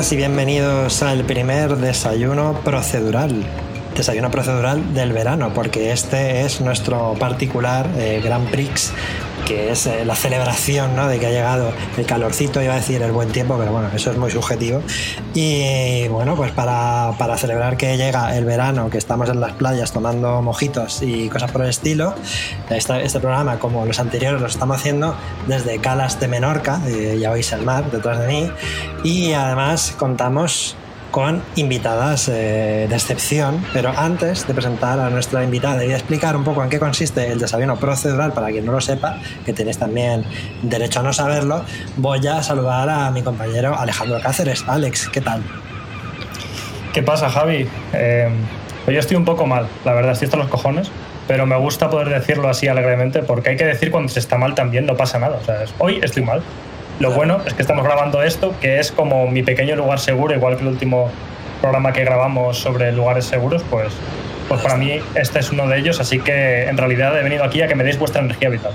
Y bienvenidos al primer desayuno procedural. Desayuno procedural del verano, porque este es nuestro particular eh, Grand Prix, que es eh, la celebración ¿no? de que ha llegado el calorcito, iba a decir el buen tiempo, pero bueno, eso es muy subjetivo. Y bueno, pues para, para celebrar que llega el verano, que estamos en las playas tomando mojitos y cosas por el estilo, este, este programa, como los anteriores, lo estamos haciendo desde Calas de Menorca, ya veis el mar detrás de mí, y además contamos con invitadas eh, de excepción, pero antes de presentar a nuestra invitada y de explicar un poco en qué consiste el desayuno procedural, para quien no lo sepa, que tenéis también derecho a no saberlo, voy a saludar a mi compañero Alejandro Cáceres. Alex, ¿qué tal? ¿Qué pasa, Javi? Eh, yo estoy un poco mal, la verdad, estoy hasta los cojones, pero me gusta poder decirlo así alegremente, porque hay que decir cuando se está mal también, no pasa nada. O sea, hoy estoy mal, lo bueno es que estamos grabando esto, que es como mi pequeño lugar seguro, igual que el último programa que grabamos sobre lugares seguros, pues, pues para mí este es uno de ellos, así que en realidad he venido aquí a que me deis vuestra energía vital.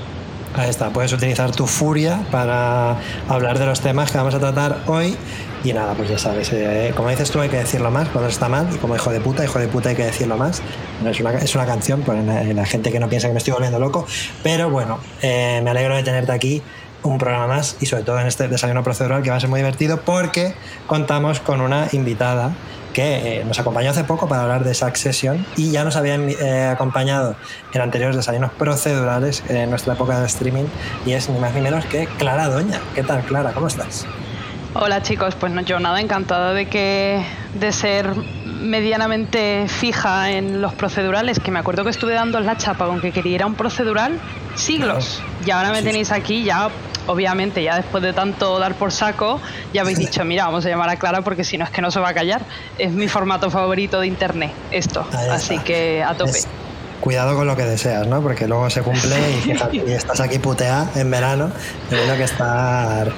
Ahí está, puedes utilizar tu furia para hablar de los temas que vamos a tratar hoy. Y nada, pues ya sabes, eh, como dices tú, hay que decirlo más cuando está mal. Y como hijo de puta, hijo de puta, hay que decirlo más. Es, una, es una canción para la, la, gente que no piensa que me estoy volviendo loco. Pero bueno, eh, me alegro de tenerte aquí un programa más y sobre todo en este desayuno procedural que va a ser muy divertido porque contamos con una invitada que eh, nos acompañó hace poco para hablar de Succession y ya nos había eh, acompañado en anteriores desayunos procedurales en nuestra época de streaming y es ni más ni menos que Clara Doña. ¿Qué tal, Clara? ¿Cómo estás? Hola chicos, pues no, yo nada, encantada de que de ser medianamente fija en los procedurales, que me acuerdo que estuve dando la chapa con que quería ir a un procedural siglos. Y ahora me tenéis aquí ya obviamente ya después de tanto dar por saco, ya habéis dicho, mira, vamos a llamar a Clara porque si no es que no se va a callar. Es mi formato favorito de internet, esto. Así que a tope. Es, cuidado con lo que deseas, ¿no? Porque luego se cumple y, fíjate, y estás aquí putea en verano. Tengo que estar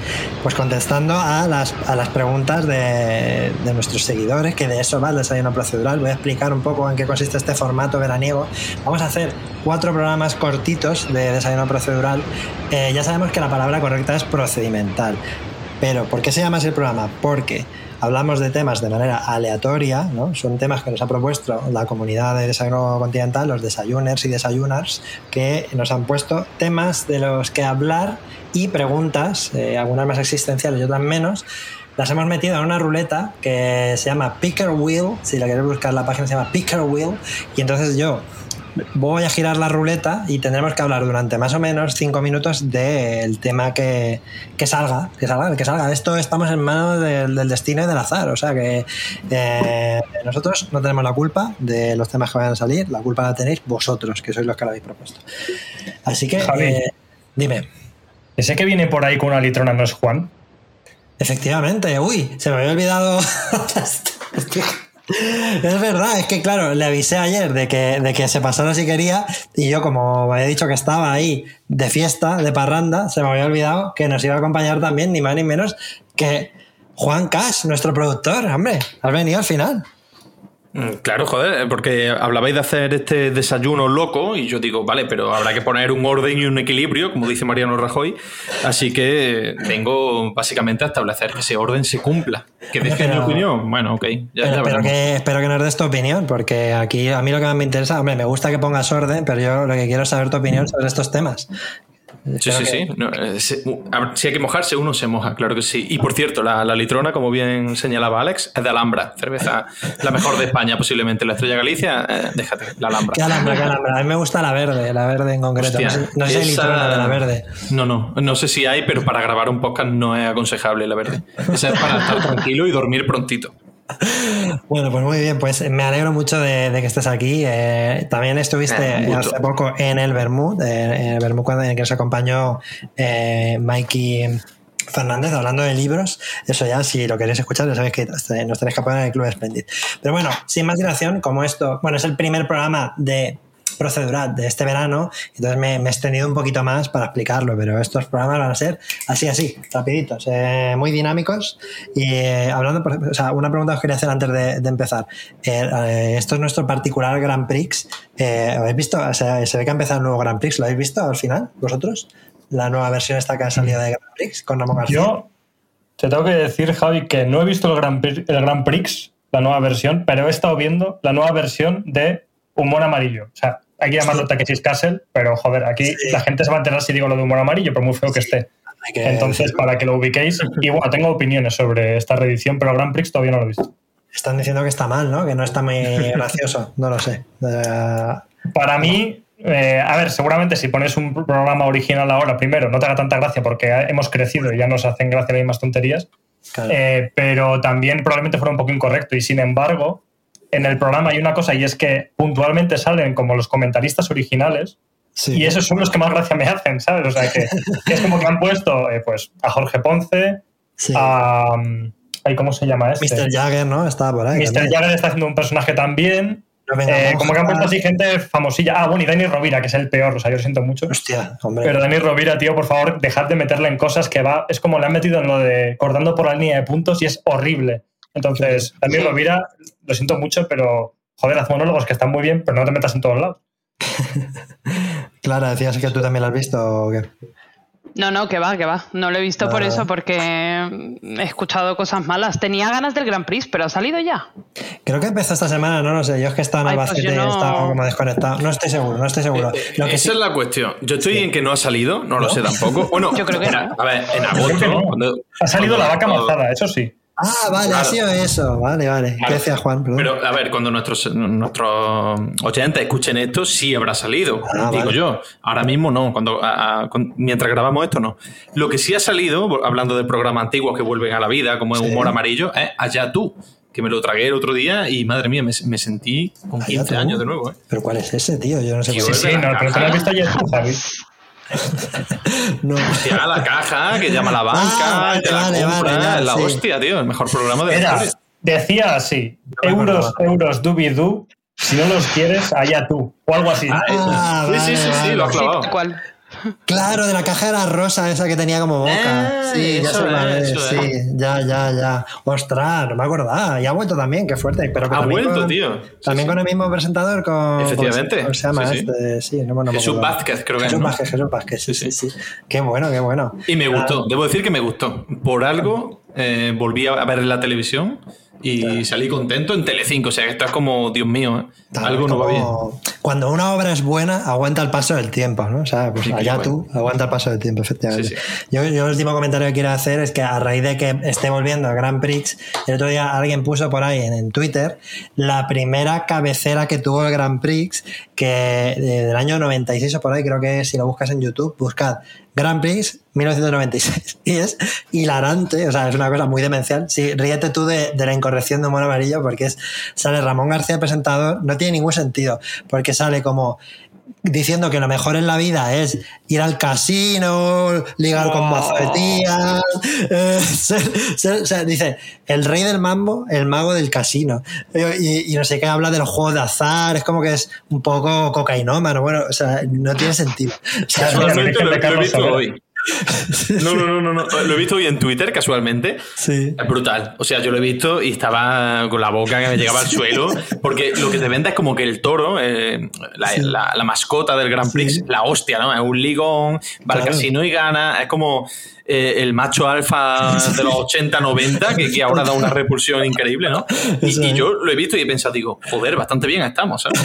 pues contestando a las, a las preguntas de, de, nuestros seguidores, que de eso va el desayuno procedural. Voy a explicar un poco en qué consiste este formato veraniego. Vamos a hacer cuatro programas cortitos de desayuno procedural. Eh, ya sabemos que la palabra correcta es procedimental. Pero, ¿por qué se llama así el programa? Porque hablamos de temas de manera aleatoria, ¿no? son temas que nos ha propuesto la comunidad de desayuno continental, los desayuners y desayunars, que nos han puesto temas de los que hablar y preguntas, eh, algunas más existenciales y otras menos. Las hemos metido en una ruleta que se llama Picker Wheel, si la queréis buscar la página se llama Picker Wheel, y entonces yo voy a girar la ruleta y tendremos que hablar durante más o menos cinco minutos del tema que, que, salga, que salga, que salga. Esto estamos en manos del, del destino y del azar, o sea que eh, nosotros no tenemos la culpa de los temas que vayan a salir, la culpa la tenéis vosotros, que sois los que lo habéis propuesto. Así que, eh, dime. ¿Ese que viene por ahí con una litrona no es Juan? Efectivamente, uy, se me había olvidado. Es verdad, es que claro, le avisé ayer de que, de que se pasara si quería y yo como había dicho que estaba ahí de fiesta, de parranda, se me había olvidado que nos iba a acompañar también ni más ni menos que Juan Cash, nuestro productor. Hombre, has venido al final. Claro, joder, porque hablabais de hacer este desayuno loco y yo digo, vale, pero habrá que poner un orden y un equilibrio, como dice Mariano Rajoy, así que vengo básicamente a establecer que ese orden se cumpla. ¿Que deje mi opinión? Bueno, ok. Ya, pero, ya pero que, espero que nos des tu opinión, porque aquí a mí lo que más me interesa, hombre, me gusta que pongas orden, pero yo lo que quiero es saber tu opinión sobre estos temas. Sí, sí, sí. Eh, si hay que mojarse, uno se moja, claro que sí. Y por cierto, la, litrona, como bien señalaba Alex, es de Alhambra, cerveza la mejor de España, posiblemente. La Estrella Galicia, eh, déjate, la Alhambra. ¿Qué Alhambra, qué Alhambra? A mí me gusta la verde, la verde en concreto. no sé, litrona de la verde. No, no, no sé si hay, pero para grabar un podcast no es aconsejable la verde. Esa es para estar tranquilo y dormir prontito. Bueno, pues muy bien, pues me alegro mucho de, que estés aquí. Eh, también estuviste eh, hace poco en el Bermud, en el Bermud cuando en el que nos acompañó eh, Mikey Fernández hablando de libros. Eso ya, si lo queréis escuchar, ya sabéis que nos tenéis que poner en el Club Splendid. Pero bueno, sin más dilación, como esto, bueno, es el primer programa de procedural de este verano, entonces me, he extendido un poquito más para explicarlo, pero estos programas van a ser así, así, rapiditos, eh, muy dinámicos. Y eh, hablando, o sea, una pregunta que os quería hacer antes de, empezar. Eh, esto es nuestro particular Grand Prix. ¿Habéis visto? se ve que ha empezado el nuevo Grand Prix. ¿Lo habéis visto al final, vosotros? La nueva versión esta que ha salido de Grand Prix con Ramón García. Yo te tengo que decir, Javi, que no he visto el Grand Prix, el Grand Prix la nueva versión, pero he estado viendo la nueva versión de Humor Amarillo. O sea, hay que llamarlo Takeshi's Castle, pero joder, aquí la gente se va a enterar si digo lo de humor amarillo, por muy feo que esté. Entonces, para que lo ubiquéis, y bueno, tengo opiniones sobre esta reedición, pero Grand Prix todavía no lo he visto. Están diciendo que está mal, ¿no? Que no está muy gracioso, no lo sé. Para mí, eh, a ver, seguramente si pones un programa original ahora, primero, no te haga tanta gracia porque hemos crecido y ya nos hacen gracia las mismas tonterías, eh, pero también probablemente fuera un poco incorrecto y sin embargo, en el programa hay una cosa y es que puntualmente salen como los comentaristas originales y esos son los que más gracia me hacen, ¿sabes? O sea, que, es como que han puesto eh, pues, a Jorge Ponce, a... ¿Cómo se llama este? Mr. Jagger, ¿no? Está por ahí. Mr. Jagger está haciendo un personaje también. Eh, como que han puesto así gente famosilla. Ah, bueno, y Dani Rovira, que es el peor, o sea, yo lo siento mucho. Hostia, hombre. Pero Dani Rovira, tío, por favor, dejad de meterle en cosas que va. Es como le han metido en lo de cortando por la línea de puntos y es horrible. Entonces, Dani Rovira, lo siento mucho, pero joder, haz monólogos que están muy bien, pero no te metas en todos lados. Clara, decías que tú también lo has visto o qué? No, no, que va, que va. No lo he visto por eso, porque he escuchado cosas malas. Tenía ganas del Grand Prix, pero ha salido ya. Creo que empezó esta semana, no lo sé. Yo es que estaba en Albacete pues no... estaba como desconectado. No estoy seguro, no estoy seguro. Eh, lo que esa es la cuestión. Yo estoy en que no ha salido, no, lo sé tampoco. Bueno, yo creo que no. A ver, en agosto. ha salido la vaca mazada, eso sí. Ah, vale, ha sido eso. Vale, vale. Gracias, Juan. Pero a ver, cuando nuestros, nuestros oyentes escuchen esto, sí habrá salido, ah, digo yo. Ahora mismo no, cuando, mientras grabamos esto no. Lo que sí ha salido, hablando de programas antiguos que vuelven a la vida, como es Humor Amarillo, es Allá tú que me lo tragué el otro día y madre mía, me, sentí con 15 años de nuevo. ¿eh? ¿Pero cuál es ese, tío? Yo no sé cuál es. Sí, no, pero te lo has visto ayer tú, Javi. no. Hostia, la caja que llama la banca, ah, la la hostia, tío, el mejor programa de la historia. Decía así, euros, euros, dubi-du, si no los quieres, allá tú, o algo así. Ah, sí, sí, sí, sí, lo ha clavado. Claro, de la caja de la rosa esa que tenía como boca. Ah, sí, ya sí, ya, ya, ya. Ostras, no me acordaba. Y ha vuelto también, qué fuerte. Pero ha vuelto, tío. también con el mismo presentador, con. Efectivamente. ¿Cómo se llama este? Sí, no, no Jesús Vázquez, creo que Jesús Vázquez, Jesús Vázquez, sí, sí, sí. Qué bueno, qué bueno. Y me gustó, debo decir que me gustó. Por algo eh, volví a ver en la televisión y salí contento en Telecinco. O sea, que esto es como, Dios mío, ¿eh? algo no va bien. Cuando una obra es buena, aguanta el paso del tiempo, ¿no? O sea, pues allá tú, aguanta el paso del tiempo, efectivamente. Yo, el último comentario que quiero hacer es que a raíz de que esté volviendo a Grand Prix, el otro día alguien puso por ahí en, Twitter la primera cabecera que tuvo el Grand Prix, que del año 96 o por ahí, creo que si lo buscas en YouTube, buscad Grand Prix 1996. Y es hilarante, o sea, es una cosa muy demencial. Sí, ríete tú de, la incorrección de Mono Amarillo porque es, sale Ramón García presentador, no tiene ningún sentido, porque sale como diciendo que lo mejor en la vida es ir al casino, ligar con mazo eh, o sea, dice, el rey del mambo, el mago del casino. Y, no sé qué, habla de los juegos de azar, es como que es un poco cocainómano, bueno, o sea, no tiene sentido. O sea, lo, he visto hoy. No, no, no, no, Lo he visto hoy en Twitter casualmente. Sí. Es brutal. O sea, yo lo he visto y estaba con la boca que me llegaba al suelo. Porque lo que te vende es como que el toro, eh, la, mascota del Grand Prix, la hostia, ¿no? Es un ligón, va al casino y gana. Es como eh, el macho alfa de los 80, 90, que, que ahora da una repulsión increíble, ¿no? Y, y, yo lo he visto y he pensado, digo, joder, bastante bien estamos, ¿sabes?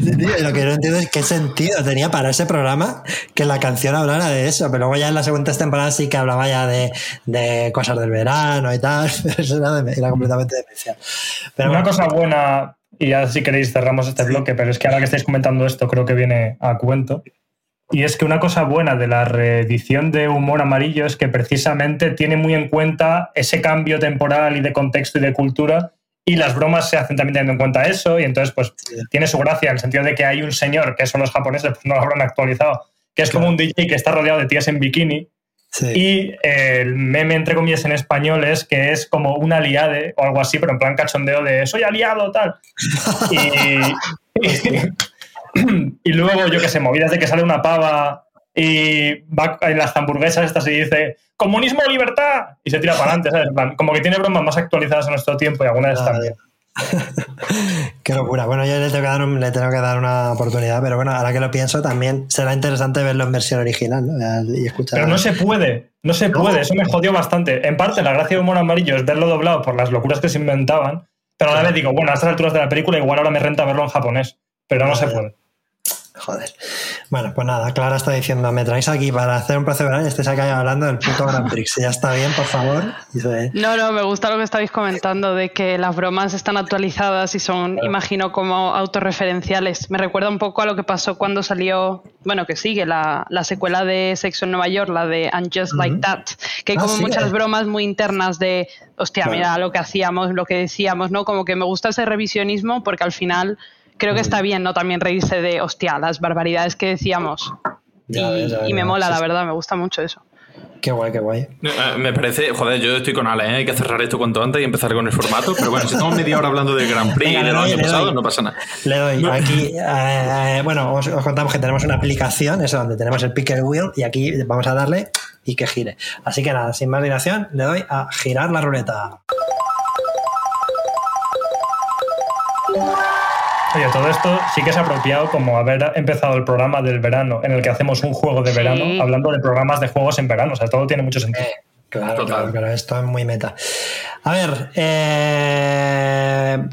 lo que no entiendo es qué sentido tenía para ese programa que la canción hablara de eso, pero luego ya en las segundas temporadas sí que hablaba ya de, de cosas del verano y tal, pero eso era, de, era completamente demencial. Pero una cosa buena y ya si queréis cerramos este bloque, pero es que ahora que estáis comentando esto creo que viene a cuento. Y es que una cosa buena de la reedición de Humor Amarillo es que precisamente tiene muy en cuenta ese cambio temporal y de contexto y de cultura y las bromas se hacen también teniendo en cuenta eso y entonces pues tiene su gracia en el sentido de que hay un señor, que son los japoneses, pues no lo habrán actualizado, que es como un DJ que está rodeado de tías en bikini y el meme, entre comillas, en español es que es como un aliade o algo así, pero en plan cachondeo de soy aliado, tal. y, y, luego, yo que sé, movidas de que sale una pava y va en las hamburguesas estas y dice comunismo o libertad y se tira para adelante, ¿sabes? Como que tiene bromas más actualizadas en nuestro tiempo y algunas están bien. Qué locura. Bueno, yo le tengo, que dar le tengo que dar una oportunidad, pero bueno, ahora que lo pienso, también será interesante verlo en versión original ¿no? y escuchar. Pero no se puede, no se puede, eso me jodió bastante. En parte, la gracia de Humor Amarillo es verlo doblado por las locuras que se inventaban, pero a la vez digo, bueno, a estas alturas de la película igual ahora me renta verlo en japonés, pero no se puede. Joder. Bueno, pues nada, Clara está diciendo, me traéis aquí para hacer un procedural y estés acá hablando del puto Grand Prix. Ya está bien, por favor. No, no, me gusta lo que estáis comentando de que las bromas están actualizadas y son, imagino, como autorreferenciales. Me recuerda un poco a lo que pasó cuando salió, bueno, que sigue la, la secuela de Sexo en Nueva York, la de And Just Like That, que hay ah, como muchas bromas muy internas de, hostia, mira lo que hacíamos, lo que decíamos, ¿no? Como que me gusta ese revisionismo porque al final creo que está bien, ¿no? También reírse de, hostia, las barbaridades que decíamos. y, me mola, la verdad, me gusta mucho eso. Qué guay, qué guay. Eh, me parece, joder, yo estoy con Ale, ¿eh? hay que cerrar esto cuanto antes y empezar con el formato, pero bueno, si estamos media hora hablando del Grand Prix del año pasado, no pasa nada. Le doy, aquí, eh, bueno, os, contamos que tenemos una aplicación, eso donde tenemos el picker wheel, y aquí vamos a darle y que gire. Así que nada, sin más dilación, le doy a girar la ruleta. Oye, todo esto sí que es apropiado como haber empezado el programa del verano en el que hacemos un juego de verano hablando de programas de juegos en verano. O sea, todo tiene mucho sentido. Eh, claro, claro, claro, esto es muy meta. A ver, eh,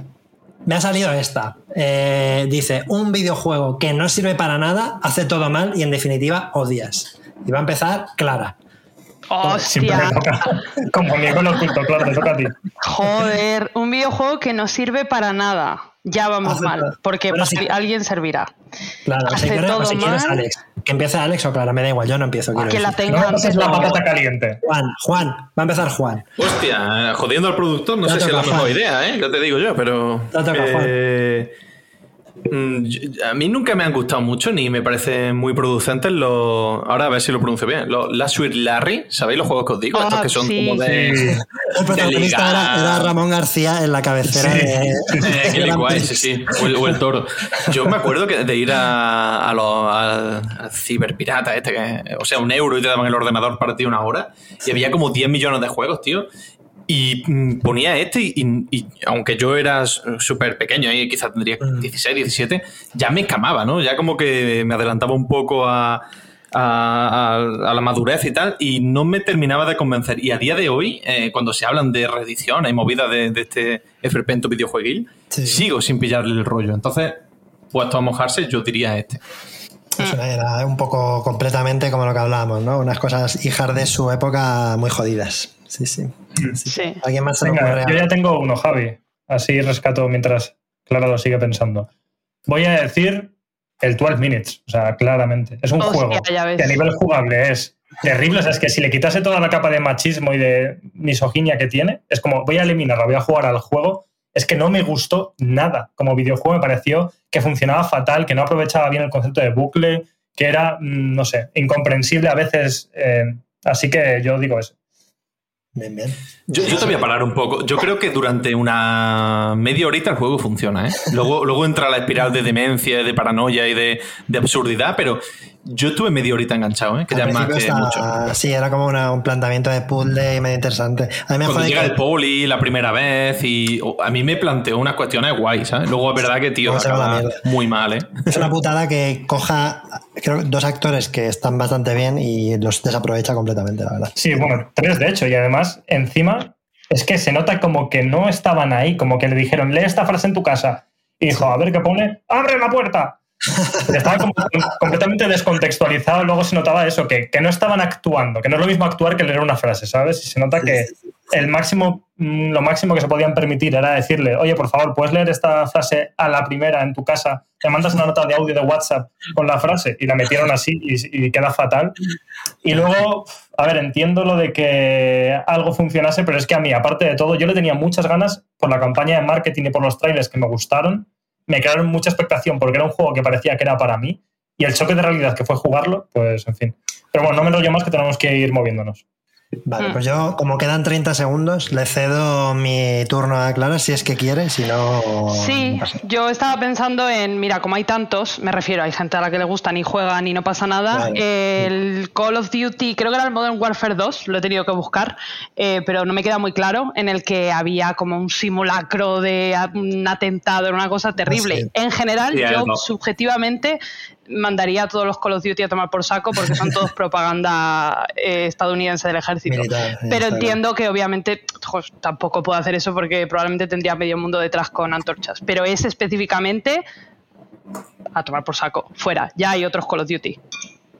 me ha salido esta. Eh, dice, un videojuego que no sirve para nada, hace todo mal y en definitiva odias. Y va a empezar Clara. Hostia. Como con oculto, claro, te toca a ti. Joder, un videojuego que no sirve para nada ya vamos mal, porque alguien servirá. Claro, Hace si, quieres, si quieres, Alex. Que empiece Alex o Clara, me da igual, yo no empiezo. Que la tenga no, es la patata caliente. Juan, Juan, va a empezar Juan. Hostia, jodiendo al productor, no sé si es la mejor idea, ¿eh? Ya te digo yo, pero. toca, eh, Juan. Mm, a mí nunca me han gustado mucho ni me parecen muy producentes los. Ahora a ver si lo pronuncio bien. Los La Sweet Larry, ¿sabéis los juegos que os digo? Estos que son como de. El protagonista era, Ramón García en la cabecera de. Eh, sí, sí. O el, toro. Yo me acuerdo que de ir a, a los al, ciberpirata, este, que, o sea, un euro y te daban el ordenador para ti una hora. Y había como 10 millones de juegos, tío. Y mm, ponía este y, aunque yo era súper pequeño, y quizás tendría 16, mm. 17, ya me camaba, ¿no? Ya como que me adelantaba un poco a, a, la madurez y tal, y no me terminaba de convencer. Y a día de hoy, eh, cuando se hablan de reedición y movida de, este esperpento videojueguil, sigo sin pillarle el rollo. Entonces, puesto a mojarse, yo diría este. Era un poco completamente como lo que hablábamos, ¿no? Unas cosas hijas de su época muy jodidas. Sí, sí. ¿Alguien más Venga, Yo ya tengo uno, Javi. Así rescato mientras Clara lo sigue pensando. Voy a decir el 12 Minutes, o sea, claramente. Es un juego que a nivel jugable es terrible. O sea, es que si le quitase toda la capa de machismo y de misoginia que tiene, es como voy a eliminarlo, voy a jugar al juego. Es que no me gustó nada. Como videojuego me pareció que funcionaba fatal, que no aprovechaba bien el concepto de bucle, que era, mm, no sé, incomprensible a veces. Eh, así que yo digo eso. Bien, bien. Yo, te voy a parar un poco. Yo creo que durante una media horita el juego funciona. ¿eh? Luego, luego entra la espiral de demencia, de paranoia y de, absurdidad, pero yo estuve media horita enganchado, ¿eh? que ya más que mucho. Sí, era como un planteamiento de puzzle medio interesante. A mí me Cuando llega el poli la primera vez y a mí me planteó unas cuestiones guays, ¿sabes? Luego es verdad que, tío, acaba muy mal, ¿eh? Es una putada que coja creo, dos actores que están bastante bien y los desaprovecha completamente, la verdad. Sí, bueno, tres de hecho, y además, encima, es que se nota como que no estaban ahí, como que le dijeron, lee esta frase en tu casa. Y dijo, a ver qué pone, ¡abre la puerta! Estaba como completamente descontextualizado, luego se notaba eso, que, que, no estaban actuando, que no es lo mismo actuar que leer una frase, ¿sabes? Y se nota que el máximo, mm, lo máximo que se podían permitir era decirle, oye, por favor, ¿puedes leer esta frase a la primera en tu casa? Te mandas una nota de audio de WhatsApp con la frase y la metieron así y, y queda fatal. Y luego, a ver, entiendo lo de que algo funcionase, pero es que a mí, aparte de todo, yo le tenía muchas ganas por la campaña de marketing y por los trailers que me gustaron me crearon mucha expectación porque era un juego que parecía que era para mí y el choque de realidad que fue jugarlo, pues en fin. Pero bueno, no me enrollo más que tenemos que ir moviéndonos. Vale, pues yo, como quedan 30 segundos, le cedo mi turno a Clara si es que quiere, si no. Sí, yo estaba pensando en, mira, como hay tantos, me refiero, hay gente a la que le gustan y juegan y no pasa nada. El Call of Duty, creo que era el Modern Warfare 2, lo he tenido que buscar, eh, pero no me queda muy claro, en el que había como un simulacro de un atentado, era una cosa terrible. En general, yo subjetivamente mandaría a todos los Call of Duty a tomar por saco porque son todos propaganda eh, estadounidense del ejército. Pero entiendo que obviamente tampoco puedo hacer eso porque probablemente tendría medio mundo detrás con antorchas. Pero es específicamente a tomar por saco, fuera. Ya hay otros Call of Duty.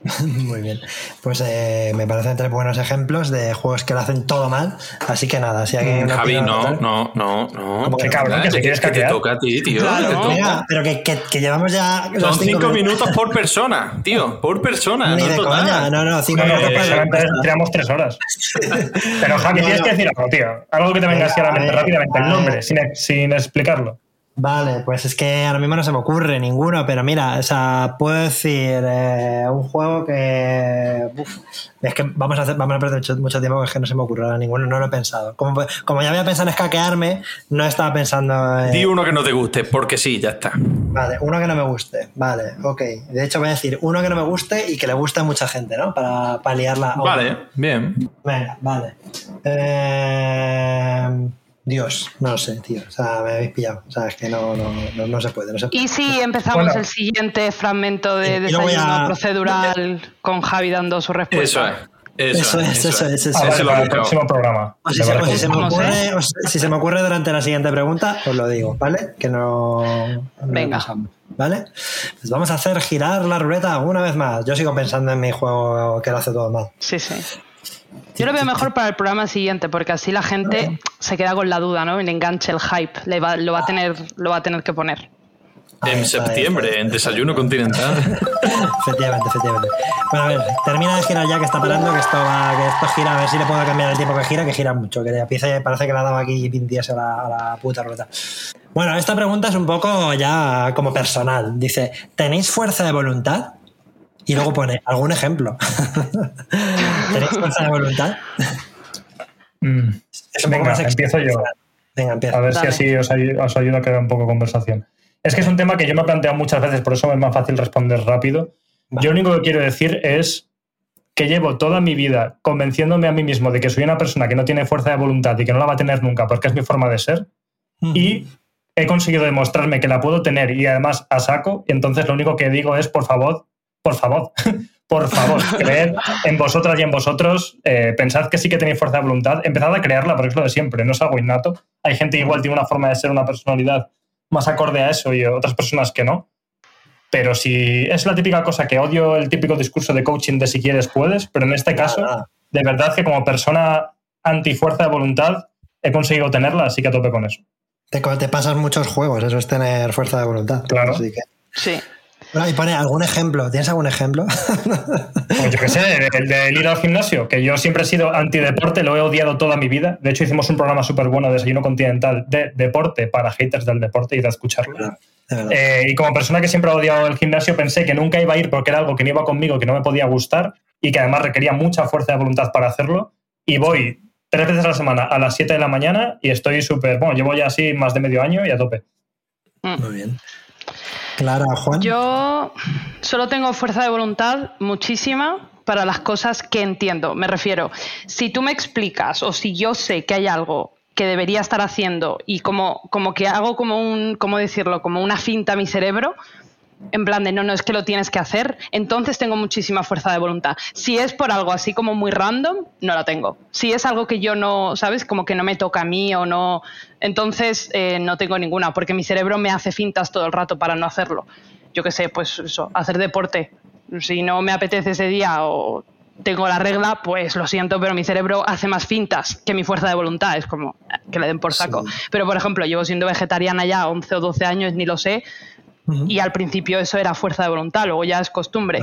Muy bien. Pues eh, me parecen tres buenos ejemplos de juegos que lo hacen todo mal. Así que nada, si alguien. Javi, no, no, no, no. Qué cabrón, que te quieres que te toca a ti, tío. Mira, pero que, que, llevamos ya. Son cinco, minutos. por persona, tío. Por persona. Ni no de coña. No, no, cinco minutos por Tiramos tres horas. pero Javi, tienes que decir algo, tío. Algo que te venga así a la mente rápidamente. El nombre, sin, sin explicarlo. Vale, pues es que ahora mismo no se me ocurre ninguno, pero mira, o sea, puedo decir eh, un juego que. es que vamos a, hacer, vamos a perder mucho, tiempo porque es que no se me ocurre ninguno, no lo he pensado. Como, como ya había pensado en escaquearme, no estaba pensando. En... Di uno que no te guste, porque sí, ya está. Vale, uno que no me guste, vale, ok. De hecho, voy a decir uno que no me guste y que le guste a mucha gente, ¿no? Para, para liarla. Vale, bien. Venga, vale. Eh. Dios, no lo sé, tío. O sea, me habéis pillado. O sea, es que no, no, no, no se, puede, no se puede. ¿Y si empezamos el siguiente fragmento de desayuno procedural con Javi dando su respuesta? Eso es. Eso, es, eso es, eso es. el próximo programa. O si, se, o si, se, me ocurre, o si se me ocurre durante la siguiente pregunta, os lo digo, ¿vale? Que no. Venga. ¿Vale? Pues vamos a hacer girar la ruleta una vez más. Yo sigo pensando en mi juego que lo hace todo mal. Sí, sí. Yo lo veo mejor para el programa siguiente, porque así la gente se queda con la duda, ¿no? Le enganche el hype, le va, lo, va a tener, lo va a tener que poner. En septiembre, en Desayuno Continental. efectivamente, efectivamente. Bueno, a ver, termina de girar ya que está parando, que esto va, que esto gira, a ver si le puedo cambiar el tiempo que gira, que gira mucho, que empieza, parece que le ha dado aquí 20 a la, a la puta rueda. Bueno, esta pregunta es un poco ya como personal. Dice, ¿tenéis fuerza de voluntad? Y luego pone algún ejemplo. ¿Tenéis fuerza de voluntad? Mm. Venga, empiezo yo. Venga, empieza. A ver si así os, os ayuda a crear un poco de conversación. Es que es un tema que yo me he planteado muchas veces, por eso es más fácil responder rápido. Yo lo único que quiero decir es que llevo toda mi vida convenciéndome a mí mismo de que soy una persona que no tiene fuerza de voluntad y que no la va a tener nunca porque es mi forma de ser. Y he conseguido demostrarme que la puedo tener y además a saco. Y entonces lo único que digo es, por favor, por favor, por favor, creed en vosotras y en vosotros, eh, pensad que sí que tenéis fuerza de voluntad, empezad a crearla, porque es lo de siempre, no es algo innato. Hay gente que igual tiene una forma de ser, una personalidad más acorde a eso y otras personas que no. Pero si es la típica cosa que odio el típico discurso de coaching de si quieres puedes, pero en este caso, de verdad que como persona anti fuerza de voluntad he conseguido tenerla, así que a tope con eso. Te, te pasas muchos juegos, eso es tener fuerza de voluntad. Claro. Sí. Bueno, y pone algún ejemplo. ¿Tienes algún ejemplo? Pues yo qué sé, el de ir al gimnasio, que yo siempre he sido antideporte, lo he odiado toda mi vida. De hecho, hicimos un programa súper bueno de Desayuno Continental de deporte para haters del deporte y de escucharlo. Eh, y como persona que siempre ha odiado el gimnasio, pensé que nunca iba a ir porque era algo que no iba conmigo, que no me podía gustar y que además requería mucha fuerza de voluntad para hacerlo. Y voy tres veces a la semana a las 7 de la mañana y estoy súper, bueno, llevo ya así más de medio año y a tope. Muy bien. Clara, Juan. Yo solo tengo fuerza de voluntad muchísima para las cosas que entiendo. Me refiero, si tú me explicas o si yo sé que hay algo que debería estar haciendo y como, como que hago como un, ¿cómo decirlo? Como una finta a mi cerebro, en plan de no, no es que lo tienes que hacer, entonces tengo muchísima fuerza de voluntad. Si es por algo así como muy random, no la tengo. Si es algo que yo no, ¿sabes? Como que no me toca a mí o no, entonces eh, no tengo ninguna, porque mi cerebro me hace fintas todo el rato para no hacerlo. Yo qué sé, pues eso, hacer deporte. Si no me apetece ese día o tengo la regla, pues lo siento, pero mi cerebro hace más fintas que mi fuerza de voluntad. Es como eh, que le den por saco. Pero, por ejemplo, llevo siendo vegetariana ya 11 o 12 años, ni lo sé, y al principio eso era fuerza de voluntad, luego ya es costumbre.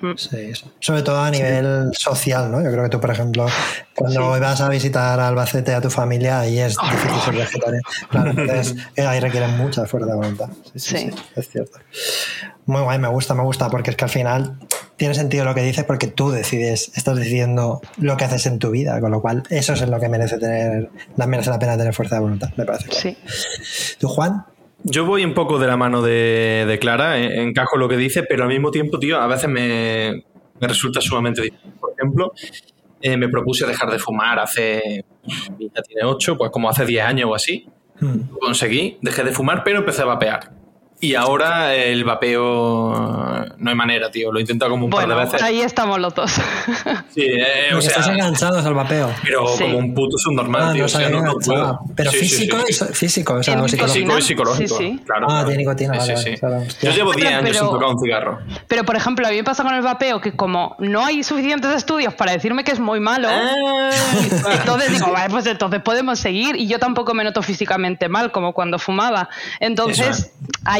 Mm. Sí, sobre todo a nivel social, ¿no? Yo creo que tú, por ejemplo, cuando vas a visitar Albacete a tu familia, ahí es difícil ser vegetariano. Claro, entonces eh, ahí requieren mucha fuerza de voluntad. Sí, sí, es cierto. Muy guay, me gusta, me gusta, porque es que al final tiene sentido lo que dices porque tú decides, estás decidiendo lo que haces en tu vida, con lo cual eso es en lo que merece tener, merece la pena tener fuerza de voluntad, me parece. Sí. ¿Tú, Juan? Yo voy un poco de la mano de, Clara, eh, encajo lo que dice, pero al mismo tiempo, tío, a veces me, resulta sumamente difícil. Por ejemplo, eh, me propuse dejar de fumar hace, ya tiene 8, pues como hace 10 años o así. Hmm. conseguí, dejé de fumar, pero empecé a vapear. Y ahora el vapeo no hay manera, tío. Lo he intentado como un par de veces. Ahí estamos los dos. Sí, eh, o sea, estás enganchados al vapeo. Pero como un puto subnormal, ah, tío. o sea, no, pero físico, y, físico, o sea, psicológico. Físico y psicológico. Claro, ah, tiene nicotina. Sí, sí, Yo llevo 10 años sin tocar un cigarro. Pero, por ejemplo, a mí me pasa con el vapeo que como no hay suficientes estudios para decirme que es muy malo, ah. entonces digo, vale, pues entonces podemos seguir. Y yo tampoco me noto físicamente mal como cuando fumaba. Entonces,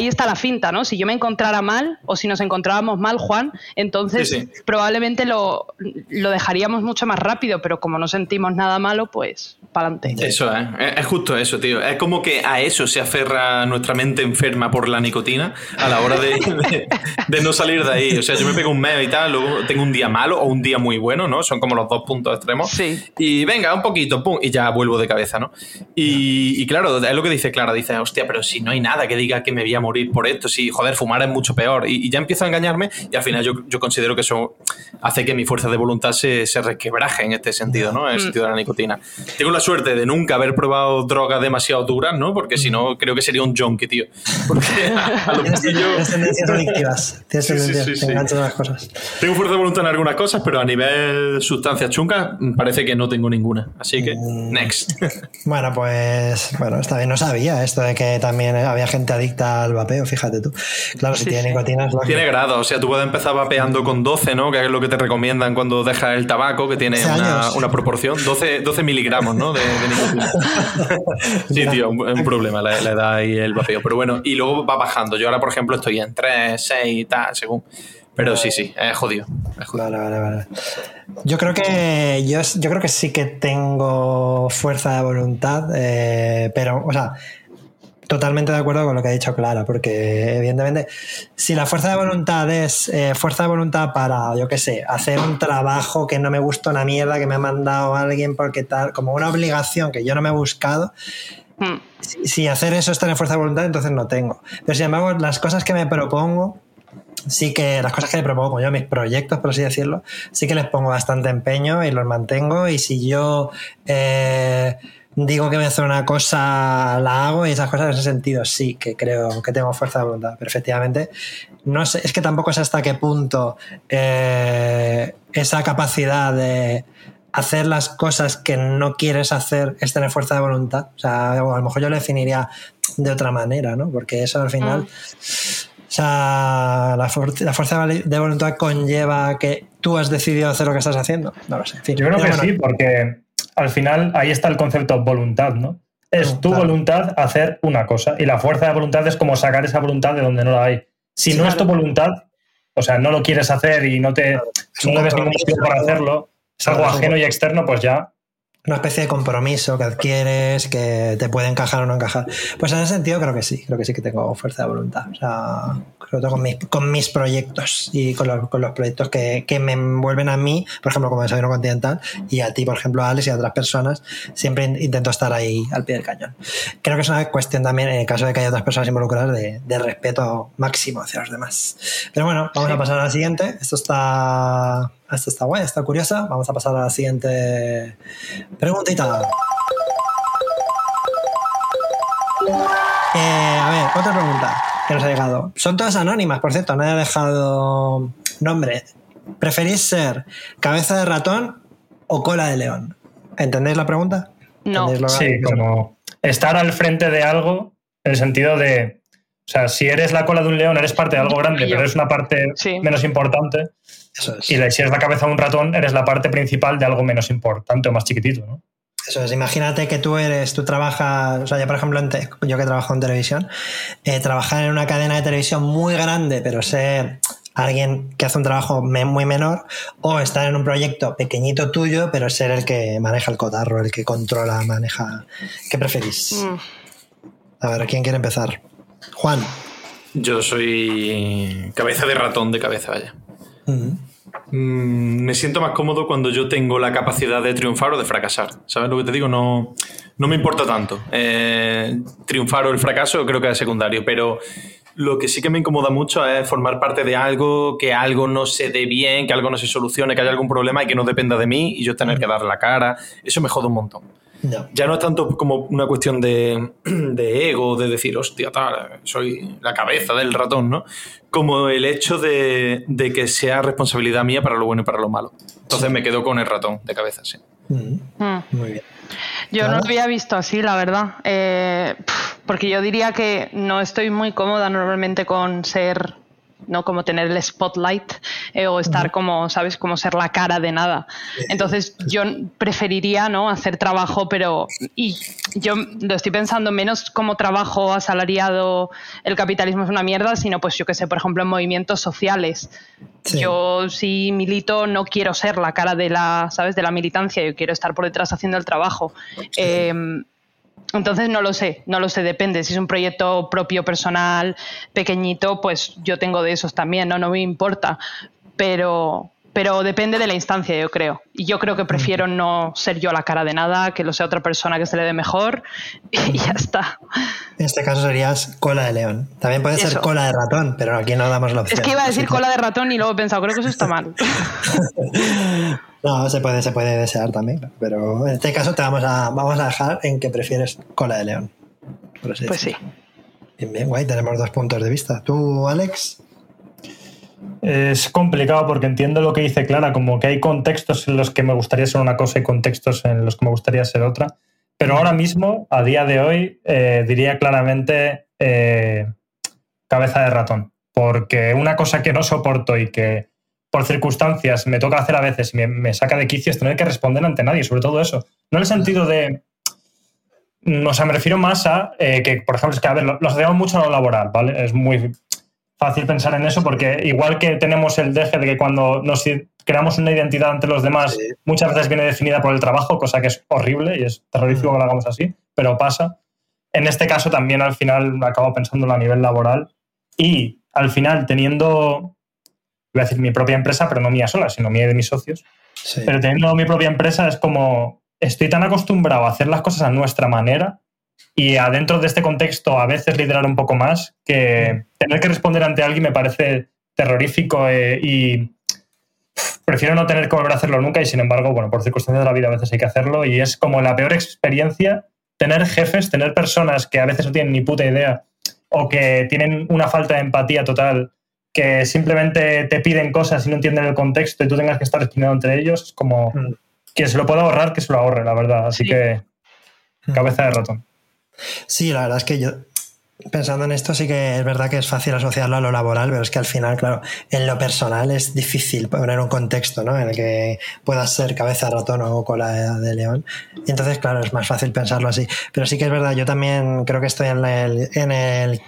ahí está la finta, ¿no? Si yo me encontrara mal o si nos encontrábamos mal, Juan, entonces probablemente lo, lo, dejaríamos mucho más rápido, pero como no sentimos nada malo, pues para adelante. Eso es, es justo eso, tío. Es como que a eso se aferra nuestra mente enferma por la nicotina a la hora de, de, no salir de ahí. O sea, yo me pego un mes y tal, luego tengo un día malo o un día muy bueno, ¿no? Son como los dos puntos extremos. Sí. Y venga, un poquito, pum, y ya vuelvo de cabeza, ¿no? Y, y claro, es lo que dice Clara, dice, hostia, pero si no hay nada que diga que me voy a morir por esto, si, joder, fumar es mucho peor. Y, ya empiezo a engañarme y al final yo, yo, considero que eso hace que mi fuerza de voluntad se, se requebraje en este sentido, ¿no? En el mm. sentido de la nicotina. Tengo la suerte de nunca haber probado drogas demasiado duras, ¿no? Porque si no, creo que sería un junkie, tío. Porque a, lo Tienes tendencias adictivas. Tienes tendencias, te enganchan las cosas. Tengo fuerza de voluntad en algunas cosas, pero a nivel sustancias chungas parece que no tengo ninguna. Así que, mm. next. Bueno, pues, bueno, está bien. No sabía esto de que también había gente adicta al fíjate tú. Claro, si tiene nicotina Tiene grado, o sea, tú puedes empezar vapeando con 12, ¿no? Que es lo que te recomiendan cuando dejas el tabaco, que tiene una, proporción, 12, 12 miligramos, ¿no? De, nicotina. sí, tío, un, problema la, edad y el vapeo. Pero bueno, y luego va bajando. Yo ahora, por ejemplo, estoy en 3, 6 y tal, según. Pero sí, sí, es jodido. Vale, vale, vale. Yo creo que yo, yo creo que sí que tengo fuerza de voluntad, eh, pero, o sea, Totalmente de acuerdo con lo que ha dicho Clara, porque evidentemente si la fuerza de voluntad es eh, fuerza de voluntad para, yo qué sé, hacer un trabajo que no me gusta una mierda, que me ha mandado alguien porque tal, como una obligación que yo no me he buscado, hmm. si, hacer eso es tener fuerza de voluntad, entonces no tengo. Pero sin embargo, las cosas que me propongo, sí que las cosas que me propongo yo, mis proyectos, por así decirlo, sí que les pongo bastante empeño y los mantengo. Y si yo... Eh, digo que voy a hacer una cosa, la hago y esas cosas en ese sentido sí que creo que tengo fuerza de voluntad. Pero efectivamente, no sé, es que tampoco sé hasta qué punto eh, esa capacidad de hacer las cosas que no quieres hacer es tener fuerza de voluntad. O sea, a lo mejor yo lo definiría de otra manera, ¿no? Porque eso al final. Mm. O sea, la, fuerza de voluntad conlleva que tú has decidido hacer lo que estás haciendo. No lo sé. yo creo que sí, porque al final ahí está el concepto voluntad, ¿no? Es tu voluntad hacer una cosa y la fuerza de voluntad es como sacar esa voluntad de donde no la hay. Si no es tu voluntad, o sea, no lo quieres hacer y no te no ves ningún motivo para hacerlo, es algo ajeno y externo, pues ya una especie de compromiso que adquieres, que te puede encajar o no encajar. Pues en ese sentido creo que sí, creo que sí que tengo fuerza de voluntad. O sea, creo que con mis, con mis proyectos y con los, con los proyectos que, que, me envuelven a mí, por ejemplo, como Desayuno Continental, y a ti, por ejemplo, a Alex y a otras personas, siempre intento estar ahí al pie del cañón. Creo que es una cuestión también, en el caso de que haya otras personas involucradas, de, de respeto máximo hacia los demás. Pero bueno, vamos a pasar a la siguiente. Esto está esta está guay, está curiosa. Vamos a pasar a la siguiente preguntita. Eh, a ver, otra pregunta. que nos ha llegado. Son todas anónimas, por cierto, nadie ha dejado nombre. ¿Preferís ser cabeza de ratón o cola de león? ¿Entendéis la pregunta? No. ¿Entendéis lo- Sí, como estar al frente de algo, en el sentido de. O sea, si eres la cola de un león, eres parte de algo grande, pero eres una parte Sí. menos importante. Eso es. Y si eres la cabeza de un ratón, eres la parte principal de algo menos importante o más chiquitito, ¿no? Eso es, imagínate que tú eres, tú trabajas, o sea, yo por ejemplo, en te- yo que trabajo en televisión, eh, trabajar en una cadena de televisión muy grande, pero ser alguien que hace un trabajo me- muy menor, o estar en un proyecto pequeñito tuyo, pero ser el que maneja el cotarro, el que controla, maneja. ¿Qué preferís? Mm. A ver, ¿quién quiere empezar? Juan. Yo soy cabeza de ratón de cabeza, vaya. Mm. Mm, me siento más cómodo cuando yo tengo la capacidad de triunfar o de fracasar. ¿Sabes lo que te digo? No, no me importa tanto. Eh, triunfar o el fracaso creo que es secundario, pero lo que sí que me incomoda mucho es formar parte de algo, que algo no se dé bien, que algo no se solucione, que haya algún problema y que no dependa de mí y yo tener que dar la cara. Eso me jode un montón. No. Ya no es tanto como una cuestión de, de ego, de decir, hostia, tal, soy la cabeza del ratón, ¿no? Como el hecho de, de que sea responsabilidad mía para lo bueno y para lo malo. Entonces me quedo con el ratón de cabeza, sí. Mm. Mm. Muy bien. Yo no lo había visto así, la verdad. Eh, porque yo diría que no estoy muy cómoda normalmente con ser, no como tener el spotlight eh, o estar como, ¿sabes? Como ser la cara de nada. Entonces yo preferiría, ¿no? Hacer trabajo, pero. Y yo lo estoy pensando menos como trabajo asalariado, el capitalismo es una mierda, sino pues yo que sé, por ejemplo, en movimientos sociales. Sí. Yo si milito no quiero ser la cara de la, ¿sabes? De la militancia, yo quiero estar por detrás haciendo el trabajo. Eh, entonces no lo sé, no lo sé, depende. Si es un proyecto propio, personal, pequeñito, pues yo tengo de esos también, no, no me importa. Pero, pero depende de la instancia, yo creo. Y yo creo que prefiero no ser yo la cara de nada, que lo sea otra persona que se le dé mejor y ya está. En este caso serías cola de león. También puede ser Eso. cola de ratón, pero aquí no damos la opción. Es que iba a decir cola de ratón y luego he pensado, creo que eso está mal. No, se puede, se puede desear también, pero en este caso te vamos a, vamos a dejar en que prefieres cola de león. por así Pues sí. Bien, bien, guay, tenemos dos puntos de vista. ¿Tú, Alex? Es complicado porque entiendo lo que dice Clara, como que hay contextos en los que me gustaría ser una cosa y contextos en los que me gustaría ser otra. Pero ahora mismo, a día de hoy, eh, diría claramente eh, cabeza de ratón. Porque una cosa que no soporto y que por circunstancias me toca hacer a veces y me, saca de quicio es tener que responder ante nadie, sobre todo eso. No en el sentido de. O sea, me refiero más a eh, que, por ejemplo, es que, a ver, lo, lo asociamos mucho a lo laboral, ¿vale? Es muy fácil pensar en eso porque igual que tenemos el deje de que cuando nos creamos una identidad ante los demás Sí. muchas veces viene definida por el trabajo, cosa que es horrible y es terrorífico que lo hagamos así, pero pasa. En este caso también al final acabo pensándolo a nivel laboral y al final teniendo, voy a decir mi propia empresa, pero no mía sola, sino mía y de mis socios, Sí. pero teniendo mi propia empresa es como estoy tan acostumbrado a hacer las cosas a nuestra manera y adentro de este contexto a veces liderar un poco más que tener que responder ante alguien me parece terrorífico eh, y prefiero no tener que volver a hacerlo nunca y sin embargo, bueno, por circunstancias de la vida a veces hay que hacerlo y es como la peor experiencia tener jefes, tener personas que a veces no tienen ni puta idea o que tienen una falta de empatía total que simplemente te piden cosas y no entienden el contexto y tú tengas que estar explicando entre ellos, es como Mm. que se lo pueda ahorrar, que se lo ahorre, la verdad. Así Sí. que Mm. cabeza de ratón. Sí, la verdad es que yo, pensando en esto, sí que es verdad que es fácil asociarlo a lo laboral, pero es que al final, claro, en lo personal es difícil poner un contexto ¿no? en el que puedas ser cabeza de ratón o cola de león. Entonces, claro, es más fácil pensarlo así. Pero sí que es verdad, yo también creo que estoy en el, en el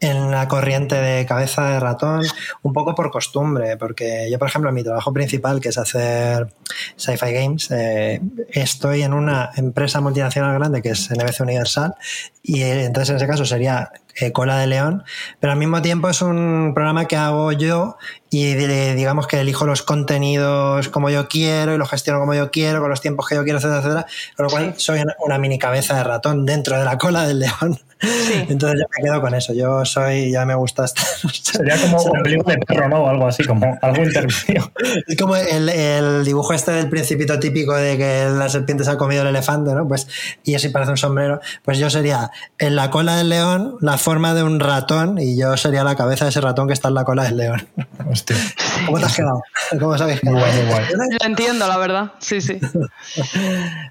en la corriente de cabeza de ratón un poco por costumbre, porque yo, por ejemplo, en mi trabajo principal, que es hacer sci-fi games, eh, estoy en una empresa multinacional grande que es NBC Universal y eh, entonces en ese caso sería eh, cola de león, pero al mismo tiempo es un programa que hago yo y di- digamos que elijo los contenidos como yo quiero y los gestiono como yo quiero, con los tiempos que yo quiero, etcétera, etcétera, con lo cual soy una- mini cabeza de ratón dentro de la cola del león. Sí. Entonces yo me quedo con eso. Yo soy, ya me gusta estar. Sería como ombligo de perro, ¿no? O algo así, como algo intermedio. Es como el, el dibujo este del principito típico de que la serpiente se ha comido el elefante, ¿no? Pues, y así parece un sombrero. Pues yo sería en la cola del león, la forma de un ratón y yo sería la cabeza de ese ratón que está en la cola del león. Hostia. ¿Cómo te has quedado? ¿Cómo quedado? Muy guay, muy guay. Lo entiendo, la verdad. Sí, sí.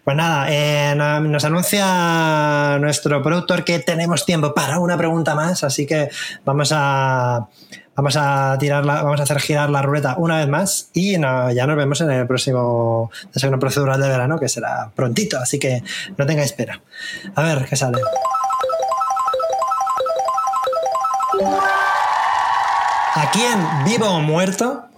Pues nada, eh, no- nos anuncia nuestro productor que tenemos tiempo para una pregunta más, así que vamos a vamos a tirarla, vamos a hacer girar la ruleta una vez más y ya nos vemos en el próximo desayuno procedural de verano que será prontito, así que no tengáis espera. A ver qué sale. ¿A quién, vivo o muerto,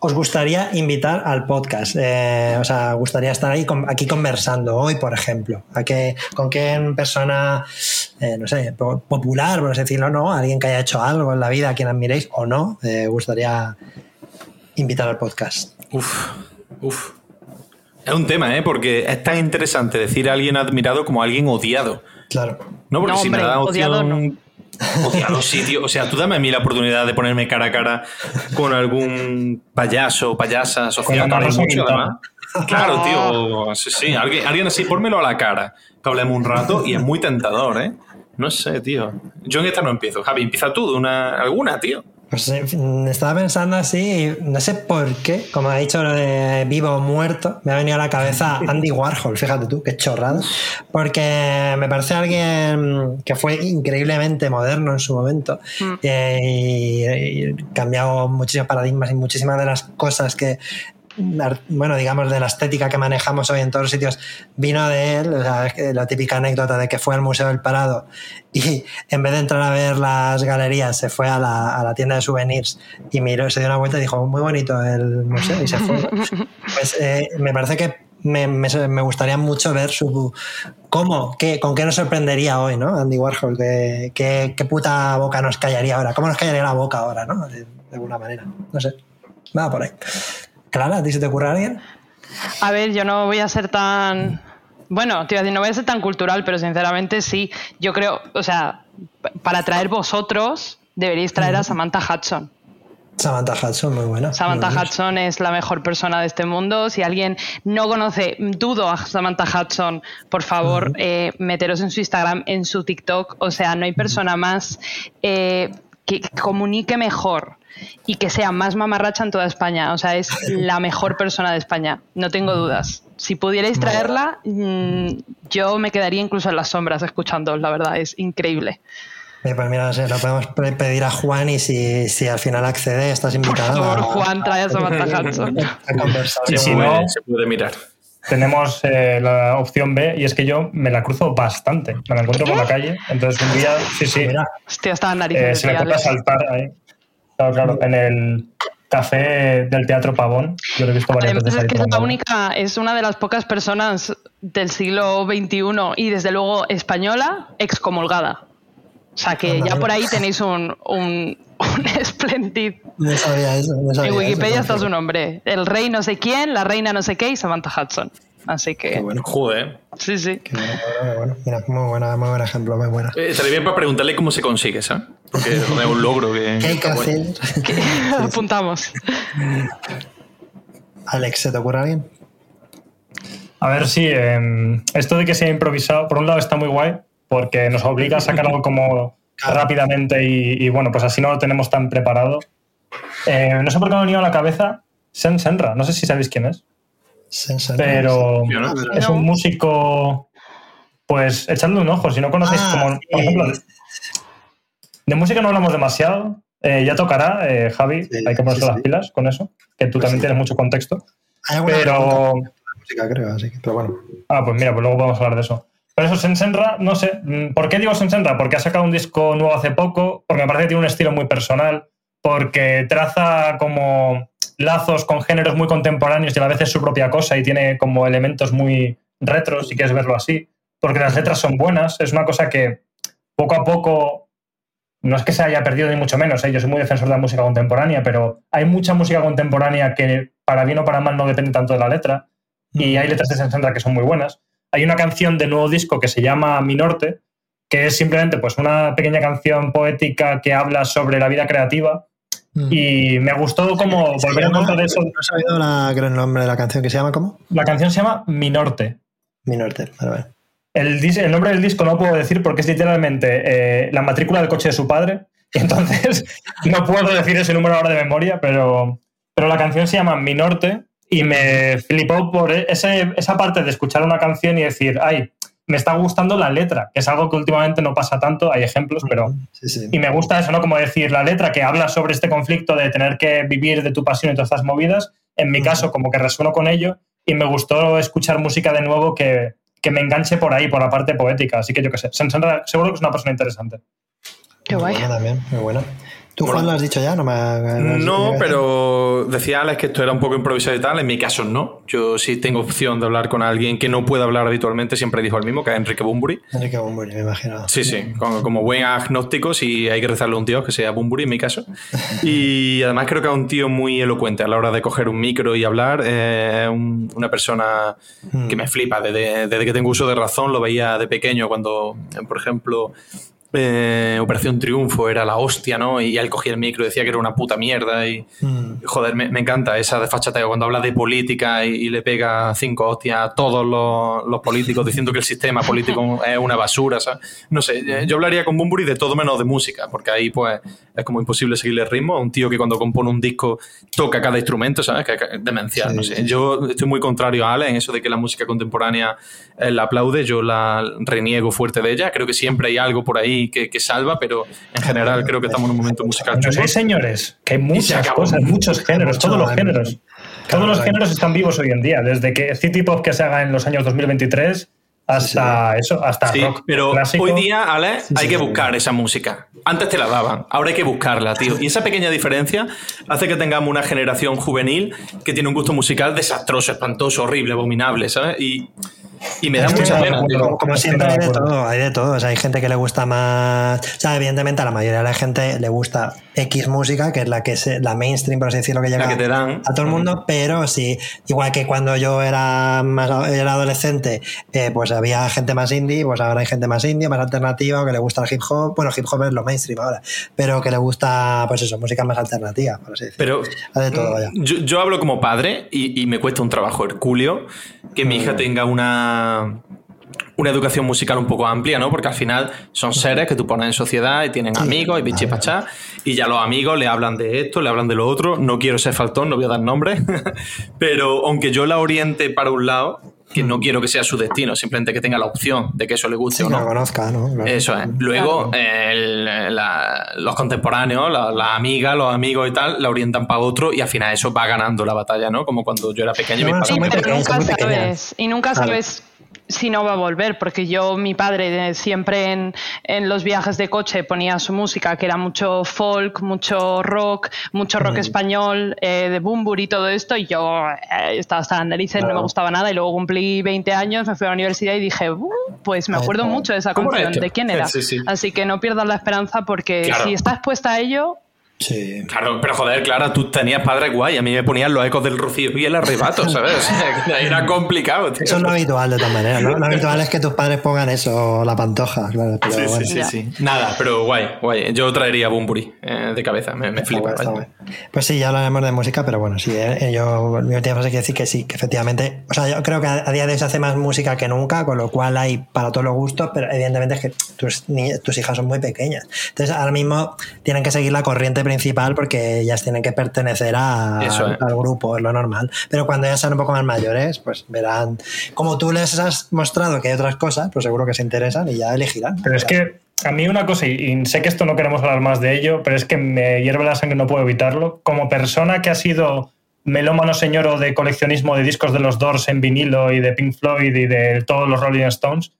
os gustaría invitar al podcast? Eh, o sea, gustaría estar ahí con- aquí conversando hoy, por ejemplo. ¿A qué, ¿Con qué persona, eh, no sé, po- popular, por así decirlo, no? Alguien que haya hecho algo en la vida, a quien admiréis o no, eh, gustaría invitar al podcast. Uf, uf. Es un tema, ¿eh? Porque es tan interesante decir a alguien admirado como a alguien odiado. Claro. No, porque No, si hombre, me da opción... odiado no. Odiado, sí, tío. O sea, tú dame a mí la oportunidad de ponerme cara a cara con algún payaso o payasa social. Claro, tío. Sí, sí. Alguien, alguien así, pórmelo a la cara. Que hablemos un rato y es muy tentador, ¿eh? No sé, tío. Yo en esta no empiezo. Javi, empieza tú de una, alguna, tío. Pues estaba pensando así, no sé por qué, como ha dicho lo de vivo o muerto, me ha venido a la cabeza Andy Warhol, fíjate tú, qué chorrada, porque me parece alguien que fue increíblemente moderno en su momento eh, y, y cambiado muchísimos paradigmas y muchísimas de las cosas que bueno, digamos, de la estética que manejamos hoy en todos los sitios, vino de él, o sea, la típica anécdota de que fue al Museo del Parado y en vez de entrar a ver las galerías, se fue a la, a la tienda de souvenirs y miró, se dio una vuelta y dijo, muy bonito el museo y se fue. Pues eh, me parece que me, me- me gustaría mucho ver su cómo, qué, con qué nos sorprendería hoy, ¿no? Andy Warhol, qué, qué, qué puta boca nos callaría ahora, cómo nos callaría la boca ahora, ¿no? De, de alguna manera, no sé, nada por ahí. Clara, ¿a ti se te ocurre alguien? A ver, yo no voy a ser tan. Bueno, te iba a decir, no voy a ser tan cultural, pero sinceramente sí. Yo creo, o sea, para traer vosotros, deberíais traer a Samantha Hudson. Samantha Hudson, muy buena. Samantha Muy. Hudson es la mejor persona de este mundo. Si alguien no conoce, dudo a Samantha Hudson, por favor, eh, meteros en su Instagram, en su TikTok. O sea, no hay persona más eh, que comunique mejor y que sea más mamarracha en toda España. O sea, es la mejor persona de España, no tengo dudas. Si pudierais traerla, mm, yo me quedaría incluso en las sombras escuchando, la verdad, es increíble. Eh, pues mira, se lo podemos pe- pedir a Juan y si, si al final accede, estás Por invitado. favor, a- Juan, trae a Samantha Hudson. a. Sí, si no- se puede mirar. Tenemos eh, la opción B y es que yo me la cruzo bastante. Me la encuentro por la calle. Entonces un día, sí, sí, Mira, Hostia, estaba eh, narices. se me toca saltar ahí. Claro, claro, en el café del Teatro Pavón. Yo lo he visto varias Además veces es que es la única, es una de las pocas personas del siglo XXI y desde luego española excomulgada. O sea que ya por ahí tenéis un, un, un Splendid. no sabía eso. no sabía En eso, Wikipedia no está su nombre. El rey no sé quién, la reina no sé qué y Samantha Hudson. Así Qué que, bueno. Joder. sí, sí. Qué bueno, qué bueno. Mira, muy, buena, muy buen ejemplo, muy buena. Eh, estaría bien para preguntarle cómo se consigue, ¿sabes? Porque es un logro que. ¿Qué hay que hacer? Apuntamos. Alex, ¿se te ocurre alguien? A ver, sí, eh, esto de que sea improvisado, por un lado está muy guay, porque nos obliga a sacar algo como rápidamente y, y, bueno, pues así no lo tenemos tan preparado. Eh, no sé por qué me ha venido a la cabeza Sen Senra, no sé si sabéis quién es, Sensa- pero Yo no. es un músico, pues echadle un ojo, si no conocéis Ah, como, por ejemplo, de, de música no hablamos demasiado, eh, ya tocará, eh, Javi, Sí, hay que ponerse sí, las sí. pilas con eso, que tú Pues también sí. tienes mucho contexto. Hay Pero, pregunta de música, creo, así que, pero bueno. Ah, pues mira, pues luego podemos hablar de eso. Pero eso, Sensenra, no sé. mm, ¿Por qué digo Sensenra? Porque ha sacado un disco nuevo hace poco, porque me parece que tiene un estilo muy personal, porque traza como lazos con géneros muy contemporáneos y a la vez es su propia cosa y tiene como elementos muy retros, si quieres verlo así, porque las letras son buenas. Es una cosa que poco a poco, no es que se haya perdido ni mucho menos, ¿eh? yo soy muy defensor de la música contemporánea, pero hay mucha música contemporánea que para bien o para mal no depende tanto de la letra y hay letras de Sensenra que son muy buenas. Hay una canción de nuevo disco que se llama Mi Norte, que es simplemente pues, una pequeña canción poética que habla sobre la vida creativa. Mm. Y me gustó como volver a encontrar eso. No he sabido la, el nombre de la canción, que se llama ¿cómo? La canción se llama Mi Norte. Mi norte, vale, vale. el, el nombre del disco no puedo decir porque es literalmente eh, la matrícula del coche de su padre. Y entonces no puedo decir ese número ahora de memoria, pero, pero la canción se llama Mi Norte y me flipó por ese, esa parte de escuchar una canción y decir, ay, me está gustando la letra, que es algo que últimamente no pasa tanto, hay ejemplos, pero... Y me gusta eso, ¿no? Como decir, la letra que habla sobre este conflicto de tener que vivir de tu pasión y todas estas movidas, en mi caso como que resueno con ello y me gustó escuchar música de nuevo que, que me enganche por ahí, por la parte poética, así que yo qué sé, seguro que es una persona interesante. Qué guay. Muy buena también, muy buena. ¿Tú, Juan, lo has dicho ya? No, me, no pero decía Alex que esto era un poco improvisado y tal. En mi caso, no. Yo sí tengo opción de hablar con alguien que no pueda hablar habitualmente. Siempre dijo el mismo, que es Enrique Bumburi. Enrique Bumburi, me imagino. Sí, sí. Como, buen agnóstico, si hay que rezarle a un tío que sea Bumburi, en mi caso. Y además creo que es un tío muy elocuente a la hora de coger un micro y hablar. Es una persona que me flipa. Desde, desde que tengo uso de razón, lo veía de pequeño cuando, por ejemplo, eh, Operación Triunfo era la hostia, ¿no? Y él cogía el micro y decía que era una puta mierda. Y mm. joder, me, encanta esa desfachateo cuando habla de política y, le pega cinco hostias a todos los, políticos diciendo que el sistema político es una basura. ¿sabes? No sé, eh, yo hablaría con Bumburi de todo menos de música, porque ahí pues es como imposible seguirle el ritmo. Un tío que cuando compone un disco toca cada instrumento, ¿sabes? Que es demencial, no sé. Yo estoy muy contrario a Ale en eso de que la música contemporánea la aplaude, yo la reniego fuerte de ella. Creo que siempre hay algo por ahí que, salva, pero en general creo que estamos en un momento musical chulo. Sí, señores, que hay muchas cosas, muchos géneros, todos los géneros. Todos los géneros están vivos hoy en día, desde que City Pop que se haga en los años 2023 hasta eso, hasta rock pero hoy día, Ale, hay que buscar esa música. Antes te la daban, ahora hay que buscarla, tío. Y esa pequeña diferencia hace que tengamos una generación juvenil que tiene un gusto musical desastroso, espantoso, horrible, abominable, ¿sabes? Y y me da mucha pena. Como, siempre hay de todo, hay de todo. hay gente que le gusta más. O sea, evidentemente a la mayoría de la gente le gusta X música, que es la que es la mainstream, por así decirlo, que llega a todo el mundo, pero sí, igual que cuando yo era más era adolescente, eh, pues había gente más indie, pues ahora hay gente más indie, más alternativa, que le gusta el hip hop. Bueno, hip hop es lo mainstream ahora, pero que le gusta, pues eso, música más alternativa, por así decirlo. Pero de todo, mm, yo, yo, hablo como padre y, y me cuesta un trabajo hercúleo que mi hija mm. tenga una una, educación musical un poco amplia, ¿no? Porque al final son seres que tú pones en sociedad y tienen amigos y bichi pachá, y ya los amigos le hablan de esto, le hablan de lo otro. No quiero ser faltón, no voy a dar nombres, pero aunque yo la oriente para un lado, que no quiero que sea su destino, simplemente que tenga la opción de que eso le guste o no. Que lo conozca, ¿no? Eso es. Luego, los contemporáneos, las la amigas, los amigos y tal, la orientan para otro y al final eso va ganando la batalla, ¿no? Como cuando yo era pequeño y mis nunca sabes, y nunca sabes si no va a volver, porque yo, mi padre, siempre en, en, los viajes de coche ponía su música, que era mucho folk, mucho rock, mucho rock español, eh, de Bumbur y todo esto, y yo eh, estaba hasta la nariz, no me gustaba nada, y luego cumplí 20 años, me fui a la universidad y dije, uh, pues me acuerdo mucho de esa canción, de quién era. Así que no pierdas la esperanza, porque si estás expuesta a ello, Sí. Claro, pero joder, Clara, tú tenías padre guay. A mí me ponían los ecos del rocío y el arrebato, ¿sabes? Era complicado. Eso es lo habitual de todas maneras, ¿no? Lo habitual es que tus padres pongan eso, la pantoja, claro. sí, sí, sí, sí, Nada, pero guay, guay. Yo traería Bumburi eh, de cabeza, me, me flipa. pues sí, ya hablaremos de música, pero bueno, sí, eh, yo mi última frase quiere decir que sí, que efectivamente. O sea, yo creo que a, día de hoy se hace más música que nunca, con lo cual hay para todos los gustos, pero evidentemente es que tus, tus hijas son muy pequeñas. Entonces, ahora mismo tienen que seguir la corriente principal porque ellas tienen que pertenecer a, al grupo, es lo normal. Pero cuando ya sean un poco más mayores, pues verán, como tú les has mostrado que hay otras cosas, pues seguro que se interesan y ya elegirán. Pero es que a mí una cosa, y sé que esto no queremos hablar más de ello, pero es que me hierve la sangre, no puedo evitarlo. Como persona que ha sido melómano señor de coleccionismo de discos de los Doors en vinilo y de Pink Floyd y de todos los Rolling Stones,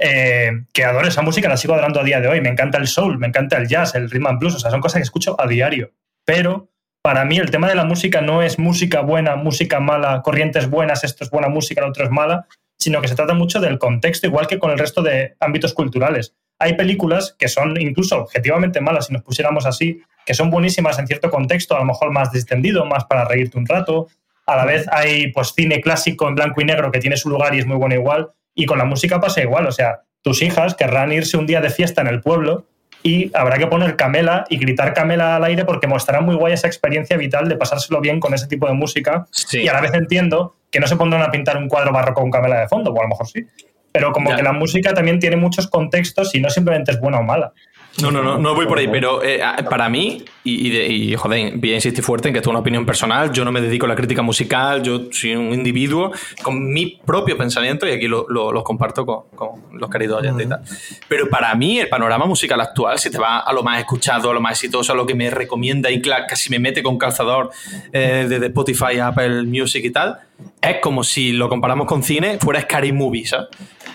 eh, que adoro esa música, la sigo adorando a día de hoy. Me encanta el soul, me encanta el jazz, el rhythm and blues, o sea, son cosas que escucho a diario. Pero para mí el tema de la música no es música buena, música mala, corrientes buenas, esto es buena música, lo otro es mala, sino que se trata mucho del contexto, igual que con el resto de ámbitos culturales. Hay películas que son incluso objetivamente malas, si nos pusiéramos así, que son buenísimas en cierto contexto, a lo mejor más distendido, más para reírte un rato. A la vez hay pues cine clásico en blanco y negro que tiene su lugar y es muy bueno igual, y con la música pasa igual, o sea, tus hijas querrán irse un día de fiesta en el pueblo y habrá que poner camela y gritar camela al aire porque mostrará muy guay esa experiencia vital de pasárselo bien con ese tipo de música. Y a la vez entiendo que no se pondrán a pintar un cuadro barroco con camela de fondo, o a lo mejor sí. pero como que la música también tiene muchos contextos y no simplemente es buena o mala. No, no, no, no voy por ahí, pero eh, para mí, y, y, joder, voy a insistir fuerte en que esto es una opinión personal, yo no me dedico a la crítica musical, yo soy un individuo con mi propio pensamiento y aquí lo, lo, comparto con, con, los queridos oyentes y tal. Pero para mí, el panorama musical actual, si te va a lo más escuchado, a lo más exitoso, a lo que me recomienda y casi me mete con calzador eh, desde Spotify, Apple Music y tal, es como si lo comparamos con cine, fuera Scary Movie, ¿sabes?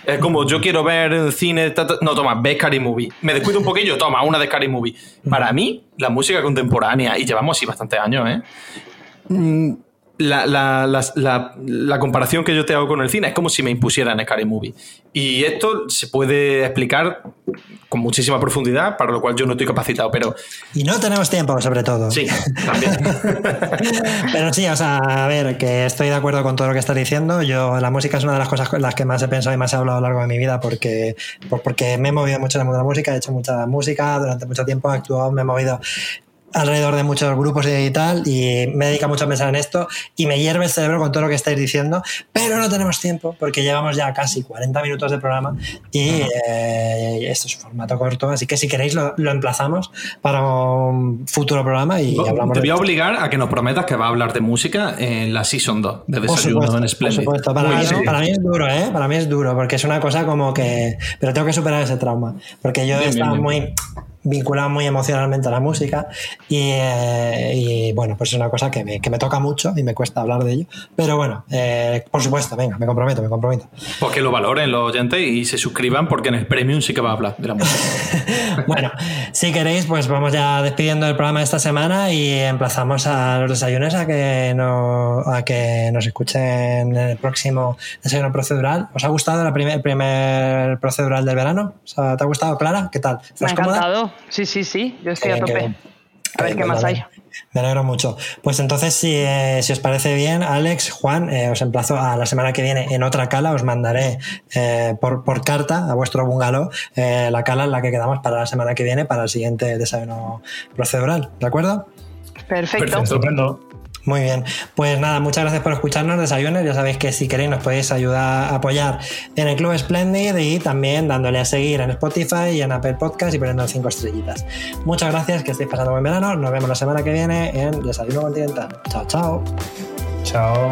Es como yo quiero ver cine, no, toma, ve Scary Movie. Me descuido un poquillo, toma, una de Scary Movie. Para mí, la música contemporánea, y llevamos así bastantes años, ¿eh? La, la, la, la, comparación que yo te hago con el cine es como si me impusieran Scary Movie. Y esto se puede explicar con muchísima profundidad, para lo cual yo no estoy capacitado, pero... Y no tenemos tiempo, sobre todo. Sí, también. pero sí, o sea, a ver, que estoy de acuerdo con todo lo que estás diciendo. Yo, la música es una de las cosas con las que más he pensado y más he hablado a lo largo de mi vida, porque, porque me he movido mucho en el mundo de la música, he hecho mucha música, durante mucho tiempo he actuado, me he movido alrededor de muchos grupos y tal, y me dedica mucho a pensar en esto, y me hierve el cerebro con todo lo que estáis diciendo, pero no tenemos tiempo, porque llevamos ya casi 40 minutos de programa, y eh, esto es un formato corto, así que si queréis lo, emplazamos para un futuro programa y hablamos Te voy a obligar a que nos prometas que va a hablar de música en la Season 2 de Desayuno en Splendid. Por supuesto, para, mí, es duro, ¿eh? Para mí es duro, porque es una cosa como que... Pero tengo que superar ese trauma, porque yo estaba muy vinculado muy emocionalmente a la música eh, y, bueno, pues es una cosa que me, que me, toca mucho y me cuesta hablar de ello. Pero bueno, eh, por supuesto, venga, me comprometo, me comprometo. Pues que lo valoren los oyentes y se suscriban porque en el Premium sí que va a hablar de la música. bueno, si queréis, pues vamos ya despidiendo el programa de esta semana y emplazamos a los desayunos a que, no, a que nos escuchen en el próximo desayuno procedural. ¿Os ha gustado el primer, primer procedural del verano? ¿Te ha gustado, Clara? ¿Qué tal? Me ha encantado. Sí, sí, sí, yo estoy a tope. a ver qué más hay. Me alegro mucho. Pues entonces, si, eh, os parece bien, Alex, Juan, eh, os emplazo a la semana que viene en otra cala. Os mandaré eh, por, por, carta a vuestro bungalow la cala en la que quedamos para la semana que viene, para el siguiente desayuno procedural. ¿De acuerdo? Perfecto. Perfecto. Muy bien, pues nada, muchas gracias por escucharnos, desayunes. Ya sabéis que si queréis nos podéis ayudar a apoyar en el Club Splendid y también dándole a seguir en Spotify y en Apple Podcast y poniendo cinco estrellitas. Muchas gracias, que estéis pasando buen verano. Nos vemos la semana que viene en Desayuno Continental. Chao, chao. Chao.